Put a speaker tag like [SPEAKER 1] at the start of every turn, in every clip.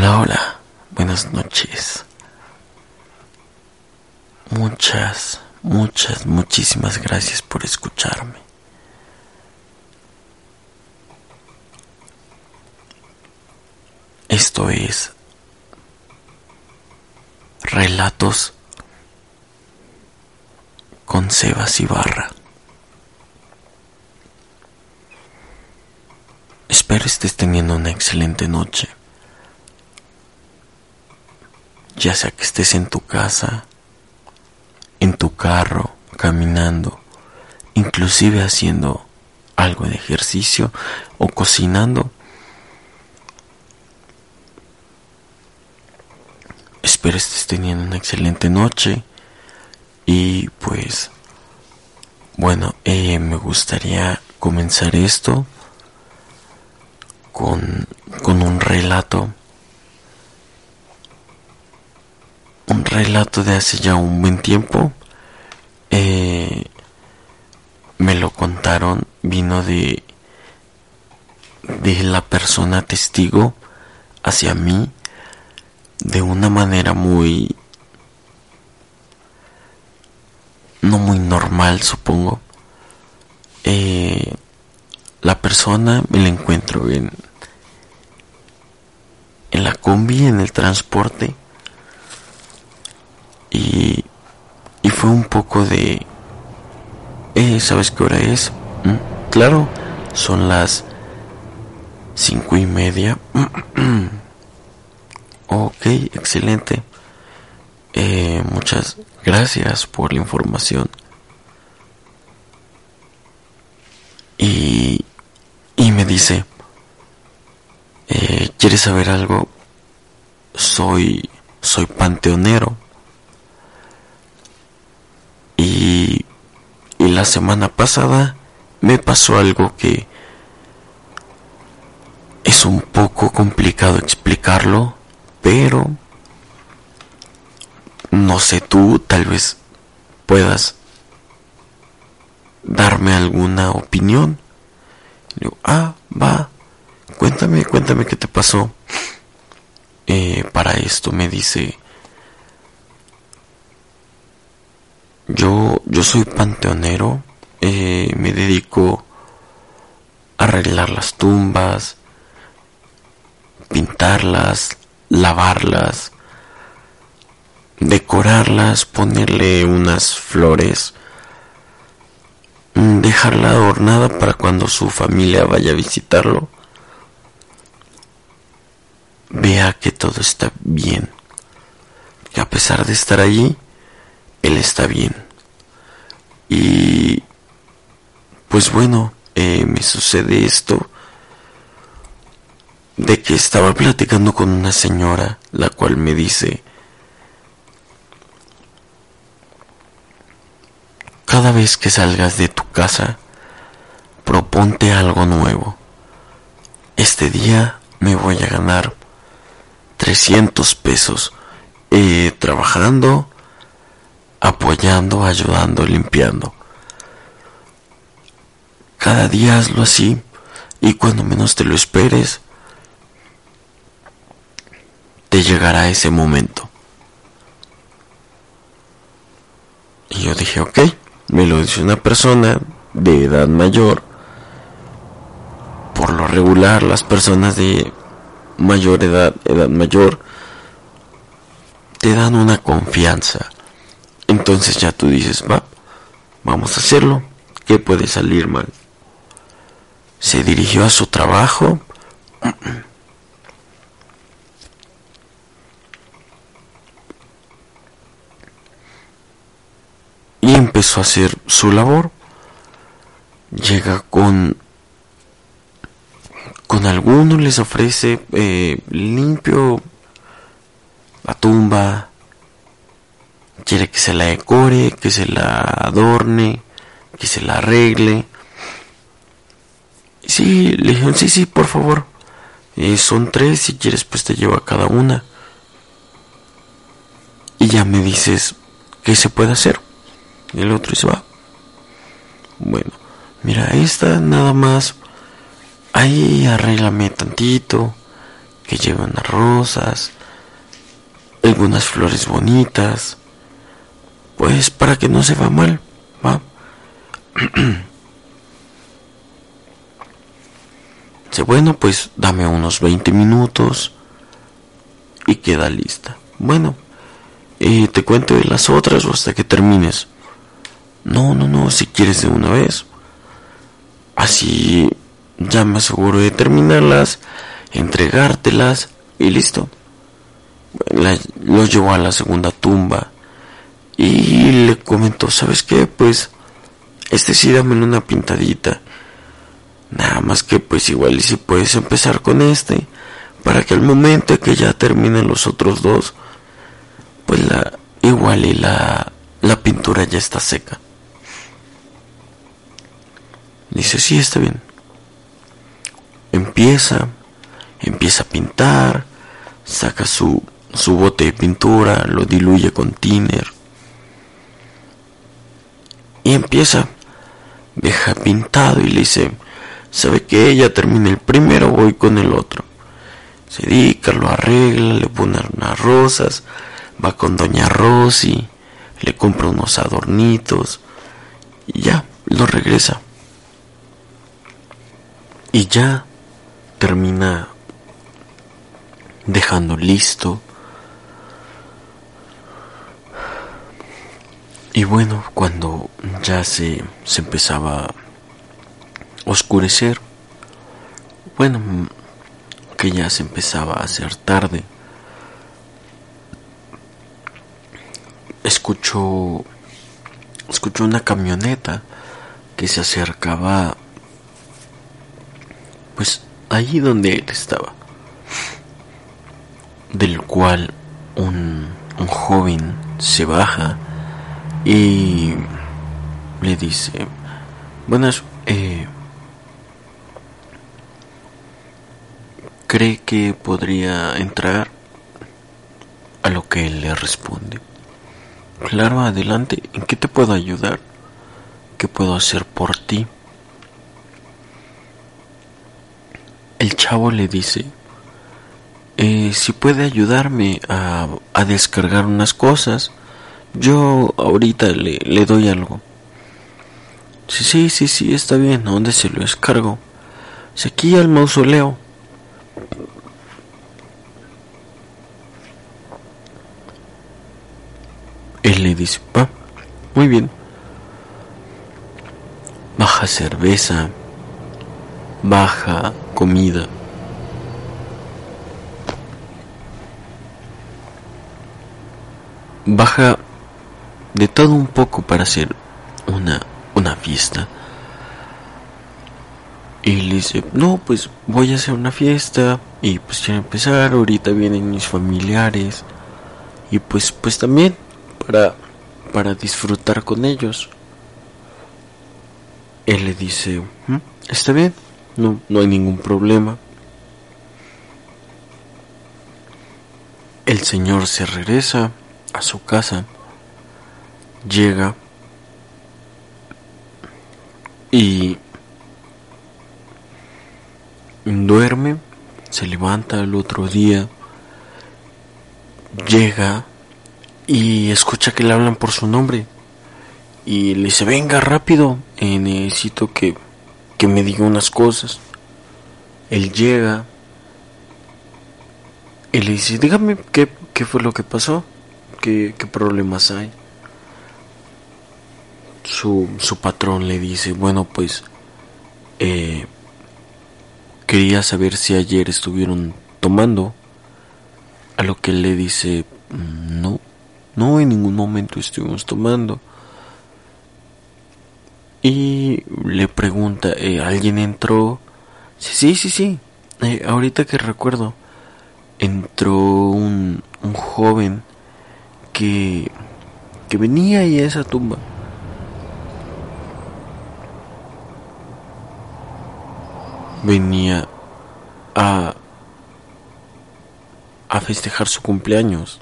[SPEAKER 1] Hola, hola, buenas noches. Muchas, muchas, muchísimas gracias por escucharme. Esto es Relatos con Sebas Ibarra. Espero estés teniendo una excelente noche. Ya sea que estés en tu casa, en tu carro, caminando, inclusive haciendo algo de ejercicio o cocinando. Espero estés teniendo una excelente noche y pues bueno, eh, me gustaría comenzar esto con, con un relato. Un relato de hace ya un buen tiempo. Eh, me lo contaron, vino de, de la persona testigo hacia mí de una manera muy no muy normal supongo eh, la persona me la encuentro en en la combi, en el transporte. Y, y fue un poco de... Eh, ¿Sabes qué hora es? ¿Mm? Claro, son las cinco y media. ok, excelente. Eh, muchas gracias por la información. Y, y me dice, eh, ¿Quieres saber algo? Soy, soy panteonero. Y, y la semana pasada me pasó algo que es un poco complicado explicarlo, pero no sé tú, tal vez puedas darme alguna opinión. digo, ah, va, cuéntame, cuéntame qué te pasó. Eh, para esto me dice, yo, soy panteonero, eh, me dedico a arreglar las tumbas, pintarlas, lavarlas, decorarlas, ponerle unas flores, mm, dejarla adornada para cuando su familia vaya a visitarlo vea que todo está bien, que a pesar de estar allí, él está bien. Y pues bueno, eh, me sucede esto de que estaba platicando con una señora, la cual me dice, cada vez que salgas de tu casa, proponte algo nuevo. Este día me voy a ganar 300 pesos eh, trabajando, apoyando, ayudando, limpiando. Cada día hazlo así y cuando menos te lo esperes, te llegará ese momento. Y yo dije, ok, me lo dice una persona de edad mayor. Por lo regular, las personas de mayor edad, edad mayor, te dan una confianza. Entonces ya tú dices, va, vamos a hacerlo. ¿Qué puede salir mal? Se dirigió a su trabajo. Y empezó a hacer su labor. Llega con con algunos les ofrece eh, limpio la tumba, quiere que se la decore, que se la adorne, que se la arregle. Sí, le dijeron, sí, sí, por favor. Eh, son tres, si quieres pues te llevo a cada una. Y ya me dices qué se puede hacer. Y el otro dice, va. Bueno, mira, esta nada más ahí arréglame tantito, que lleve unas rosas, algunas flores bonitas, pues para que no se va mal, ¿va? Dice, bueno, pues dame unos 20 minutos y queda lista. Bueno, eh, te cuento de las otras o hasta que termines. No, no, no, si quieres de una vez. Así ya me aseguro de terminarlas, entregártelas y listo. lo llevó a la segunda tumba y le comentó, ¿sabes qué? Pues este sí dame una pintadita. Nada más que pues igual y si puedes empezar con este para que al momento que ya terminen los otros dos pues la igual y la la pintura ya está seca. Dice, sí, está bien. Empieza, empieza a pintar, saca su, su bote de pintura, lo diluye con tiner. Y empieza, deja pintado y le dice, sabe que ella termina el primero, voy con el otro. Se dedica, lo arregla, le pone unas rosas, va con doña Rosy, le compra unos adornitos y ya, lo regresa. Y ya termina dejando listo. Y bueno, cuando ya se, se empezaba a oscurecer, bueno, que ya se empezaba a hacer tarde, escuchó, escuchó una camioneta que se acercaba pues allí donde él estaba, del cual un, un joven se baja y le dice, buenas, eh, ¿cree que podría entrar? A lo que él le responde, claro, adelante, ¿en qué te puedo ayudar? ¿Qué puedo hacer por ti? el chavo le dice, eh, si puede ayudarme a, a, descargar unas cosas, yo ahorita le, le doy algo. Sí, sí, sí, sí, está bien, ¿a dónde se lo descargo? Se aquí al mausoleo. Él le dice, va, muy bien. Baja cerveza, baja comida. Baja de todo un poco para hacer una, una fiesta. Y le dice, no, pues voy a hacer una fiesta y pues quiero empezar, ahorita vienen mis familiares y pues pues también para para disfrutar con ellos. Él le dice, ¿Mm? está bien, no, no hay ningún problema. El señor se regresa a su casa, llega y duerme, se levanta el otro día, llega y escucha que le hablan por su nombre y le dice, venga rápido, necesito que que me diga unas cosas. Él llega y le dice, dígame qué, qué fue lo que pasó, qué, qué problemas hay. Su, su, patrón le dice, bueno, pues eh, quería saber si ayer estuvieron tomando. A lo que le dice, no, no en ningún momento estuvimos tomando. Y le pregunta, eh, ¿alguien entró? Sí, sí, sí, sí. Eh, ahorita que recuerdo, entró un, un joven que, que venía a esa tumba. Venía a, a festejar su cumpleaños.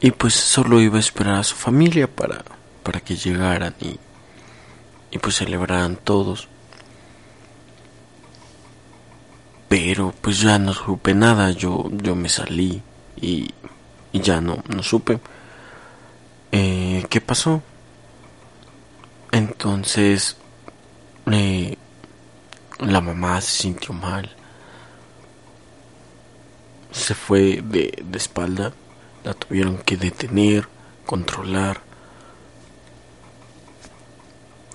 [SPEAKER 1] Y pues solo iba a esperar a su familia para, para que llegaran y, y pues celebraran todos. pero pues ya no supe nada, yo, yo me salí y, y ya no, no supe. Eh, ¿Qué pasó? Entonces, la mamá se sintió mal. Se fue de, de espalda. La tuvieron que detener, controlar.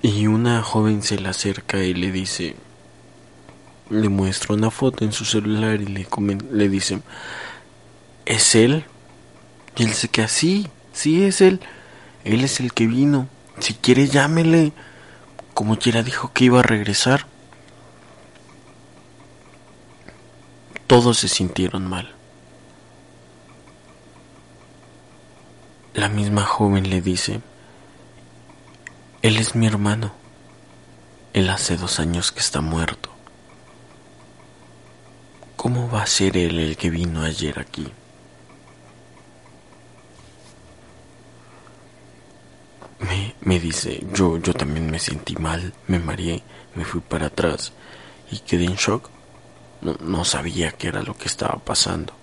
[SPEAKER 1] Y una joven se le acerca y le dice, le muestra una foto en su celular y le, le dice, ¿es él? Y él se queda, sí, sí es él. Él es el que vino. Si quiere llámele. Como quiera dijo que iba a regresar. Todos se sintieron mal. La misma joven le dice, él es mi hermano. Él hace dos años que está muerto. ¿Cómo va a ser él el que vino ayer aquí? Me, dice, yo, yo también me sentí mal, me mareé, me fui para atrás y quedé en shock. No, no sabía qué era lo que estaba pasando.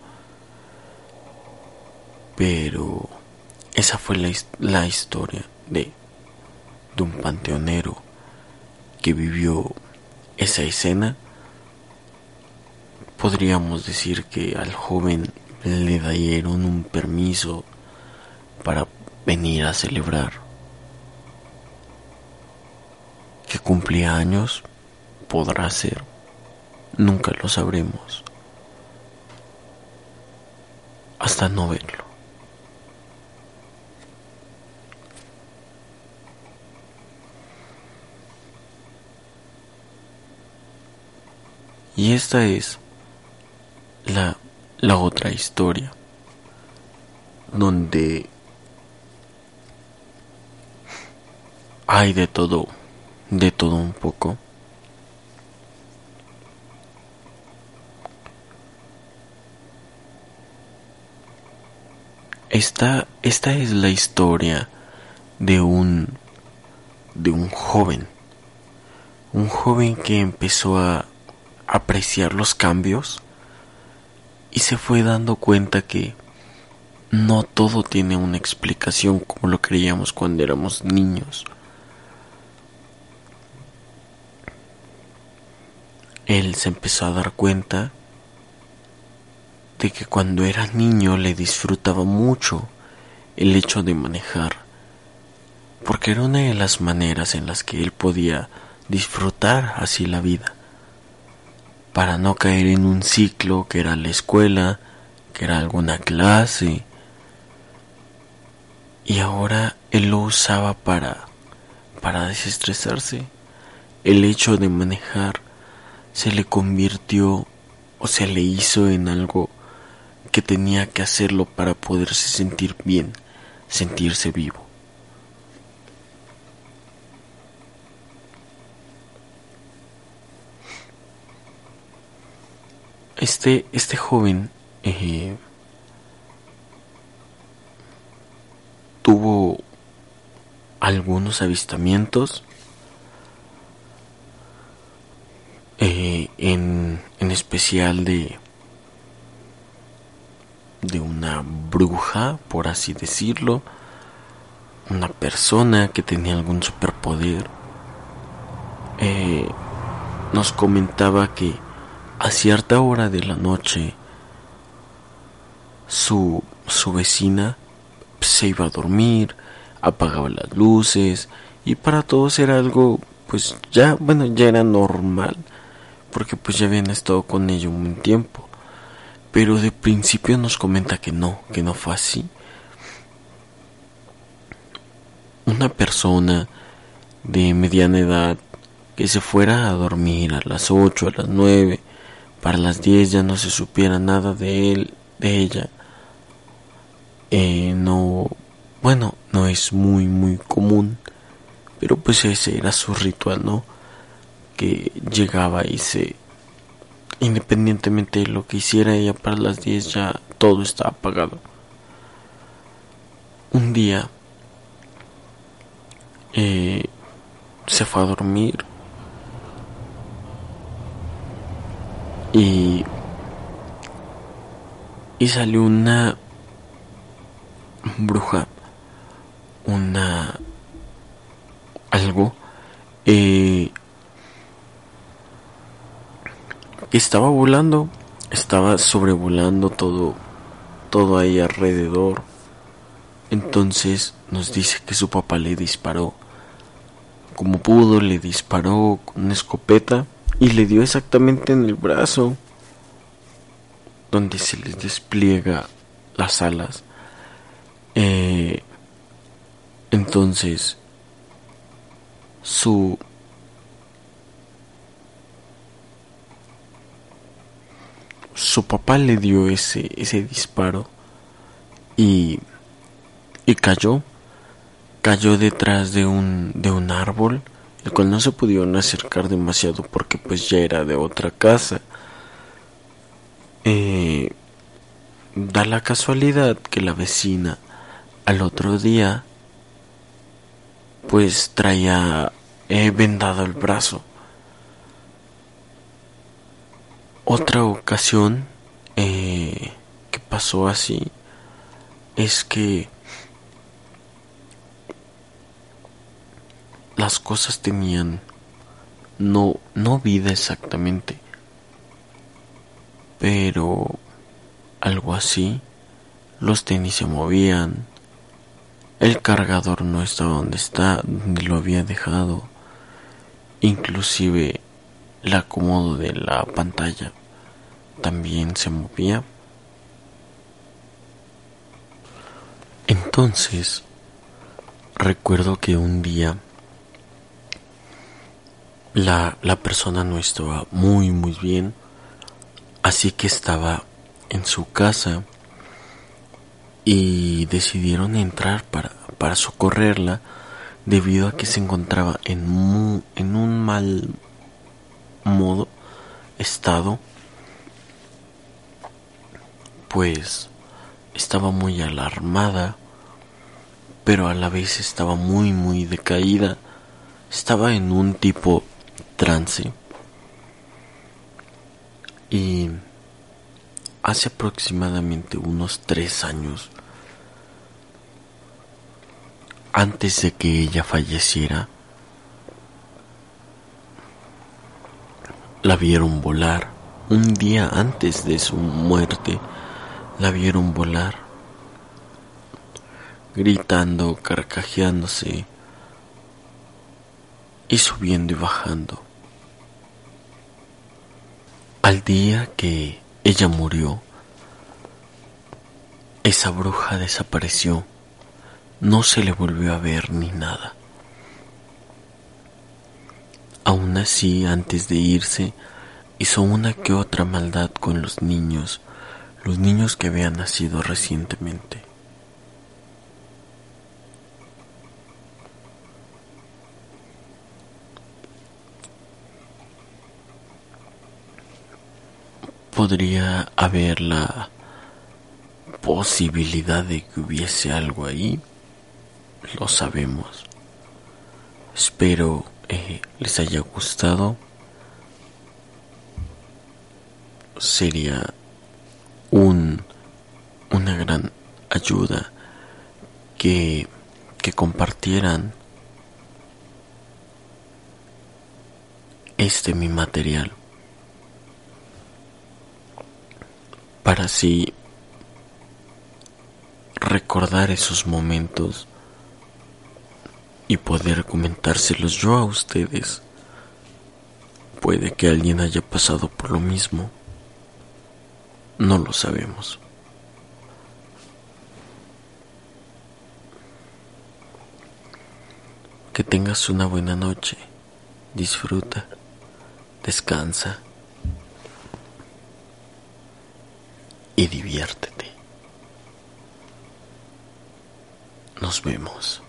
[SPEAKER 1] Pero esa fue la, la historia de de un panteonero que vivió esa escena, podríamos decir que al joven le dieron un permiso para venir a celebrar. Que cumplía años, podrá ser, nunca lo sabremos, hasta no verlo. Y esta es la, la otra historia donde hay de todo, de todo un poco. Esta, esta es la historia de un de un joven, un joven que empezó a apreciar los cambios y se fue dando cuenta que no todo tiene una explicación como lo creíamos cuando éramos niños. Él se empezó a dar cuenta de que cuando era niño le disfrutaba mucho el hecho de manejar, porque era una de las maneras en las que él podía disfrutar así la vida para no caer en un ciclo que era la escuela, que era alguna clase. Y ahora él lo usaba para para desestresarse. El hecho de manejar se le convirtió o se le hizo en algo que tenía que hacerlo para poderse sentir bien, sentirse vivo. Este, este joven eh, tuvo algunos avistamientos eh, en, en especial de de una bruja, por así decirlo, una persona que tenía algún superpoder. Eh, nos comentaba que a cierta hora de la noche su, su vecina se iba a dormir, apagaba las luces y para todos era algo pues ya bueno ya era normal porque pues ya habían estado con ella un tiempo pero de principio nos comenta que no que no fue así una persona de mediana edad que se fuera a dormir a las 8 a las 9 para las 10 ya no se supiera nada de él, de ella. Eh, no, bueno, no es muy, muy común, pero pues ese era su ritual, ¿no? Llegaba y se, independientemente de lo que hiciera ella para las 10 ya todo estaba apagado. Un día eh, se fue a dormir Y, y salió una bruja, una algo eh, que estaba volando, estaba sobrevolando todo, todo ahí alrededor. Entonces nos dice que su papá le disparó. Como pudo, le disparó con una escopeta y le dio exactamente en el brazo, donde se les despliega las alas. Eh, entonces, su su papá le dio ese ese disparo y y cayó cayó detrás de un de un árbol el cual no se pudieron acercar demasiado porque pues ya era de otra casa eh, da la casualidad que la vecina al otro día pues traía he vendado el brazo. Otra ocasión eh, que pasó así es que las cosas tenían no no vida exactamente pero algo así los tenis se movían el cargador no estaba donde está, donde lo había dejado. Inclusive el acomodo de la pantalla también se movía. Entonces, recuerdo que un día la, la persona no estaba muy muy bien, así que estaba en su casa y decidieron entrar para, para socorrerla debido a que se encontraba en, en un mal modo estado pues estaba muy alarmada pero a la vez estaba muy muy decaída estaba en un tipo trance y hace aproximadamente unos tres años, antes de que ella falleciera, la vieron volar. Un día antes de su muerte, la vieron volar, gritando, carcajeándose y subiendo y bajando. Al día que ella murió. Esa bruja desapareció. No se le volvió a ver ni nada. Aún así, antes de irse, hizo una que otra maldad con los niños, los niños que habían nacido recientemente. podría haber la posibilidad de que hubiese algo ahí. Lo sabemos. Espero eh, les haya gustado. Sería un, una gran ayuda que, que compartieran este mi material. para así recordar esos momentos y poder comentárselos yo a ustedes. Puede que alguien haya pasado por lo mismo. No lo sabemos. Que tengas una buena noche. Disfruta. Descansa. y diviértete. Nos vemos.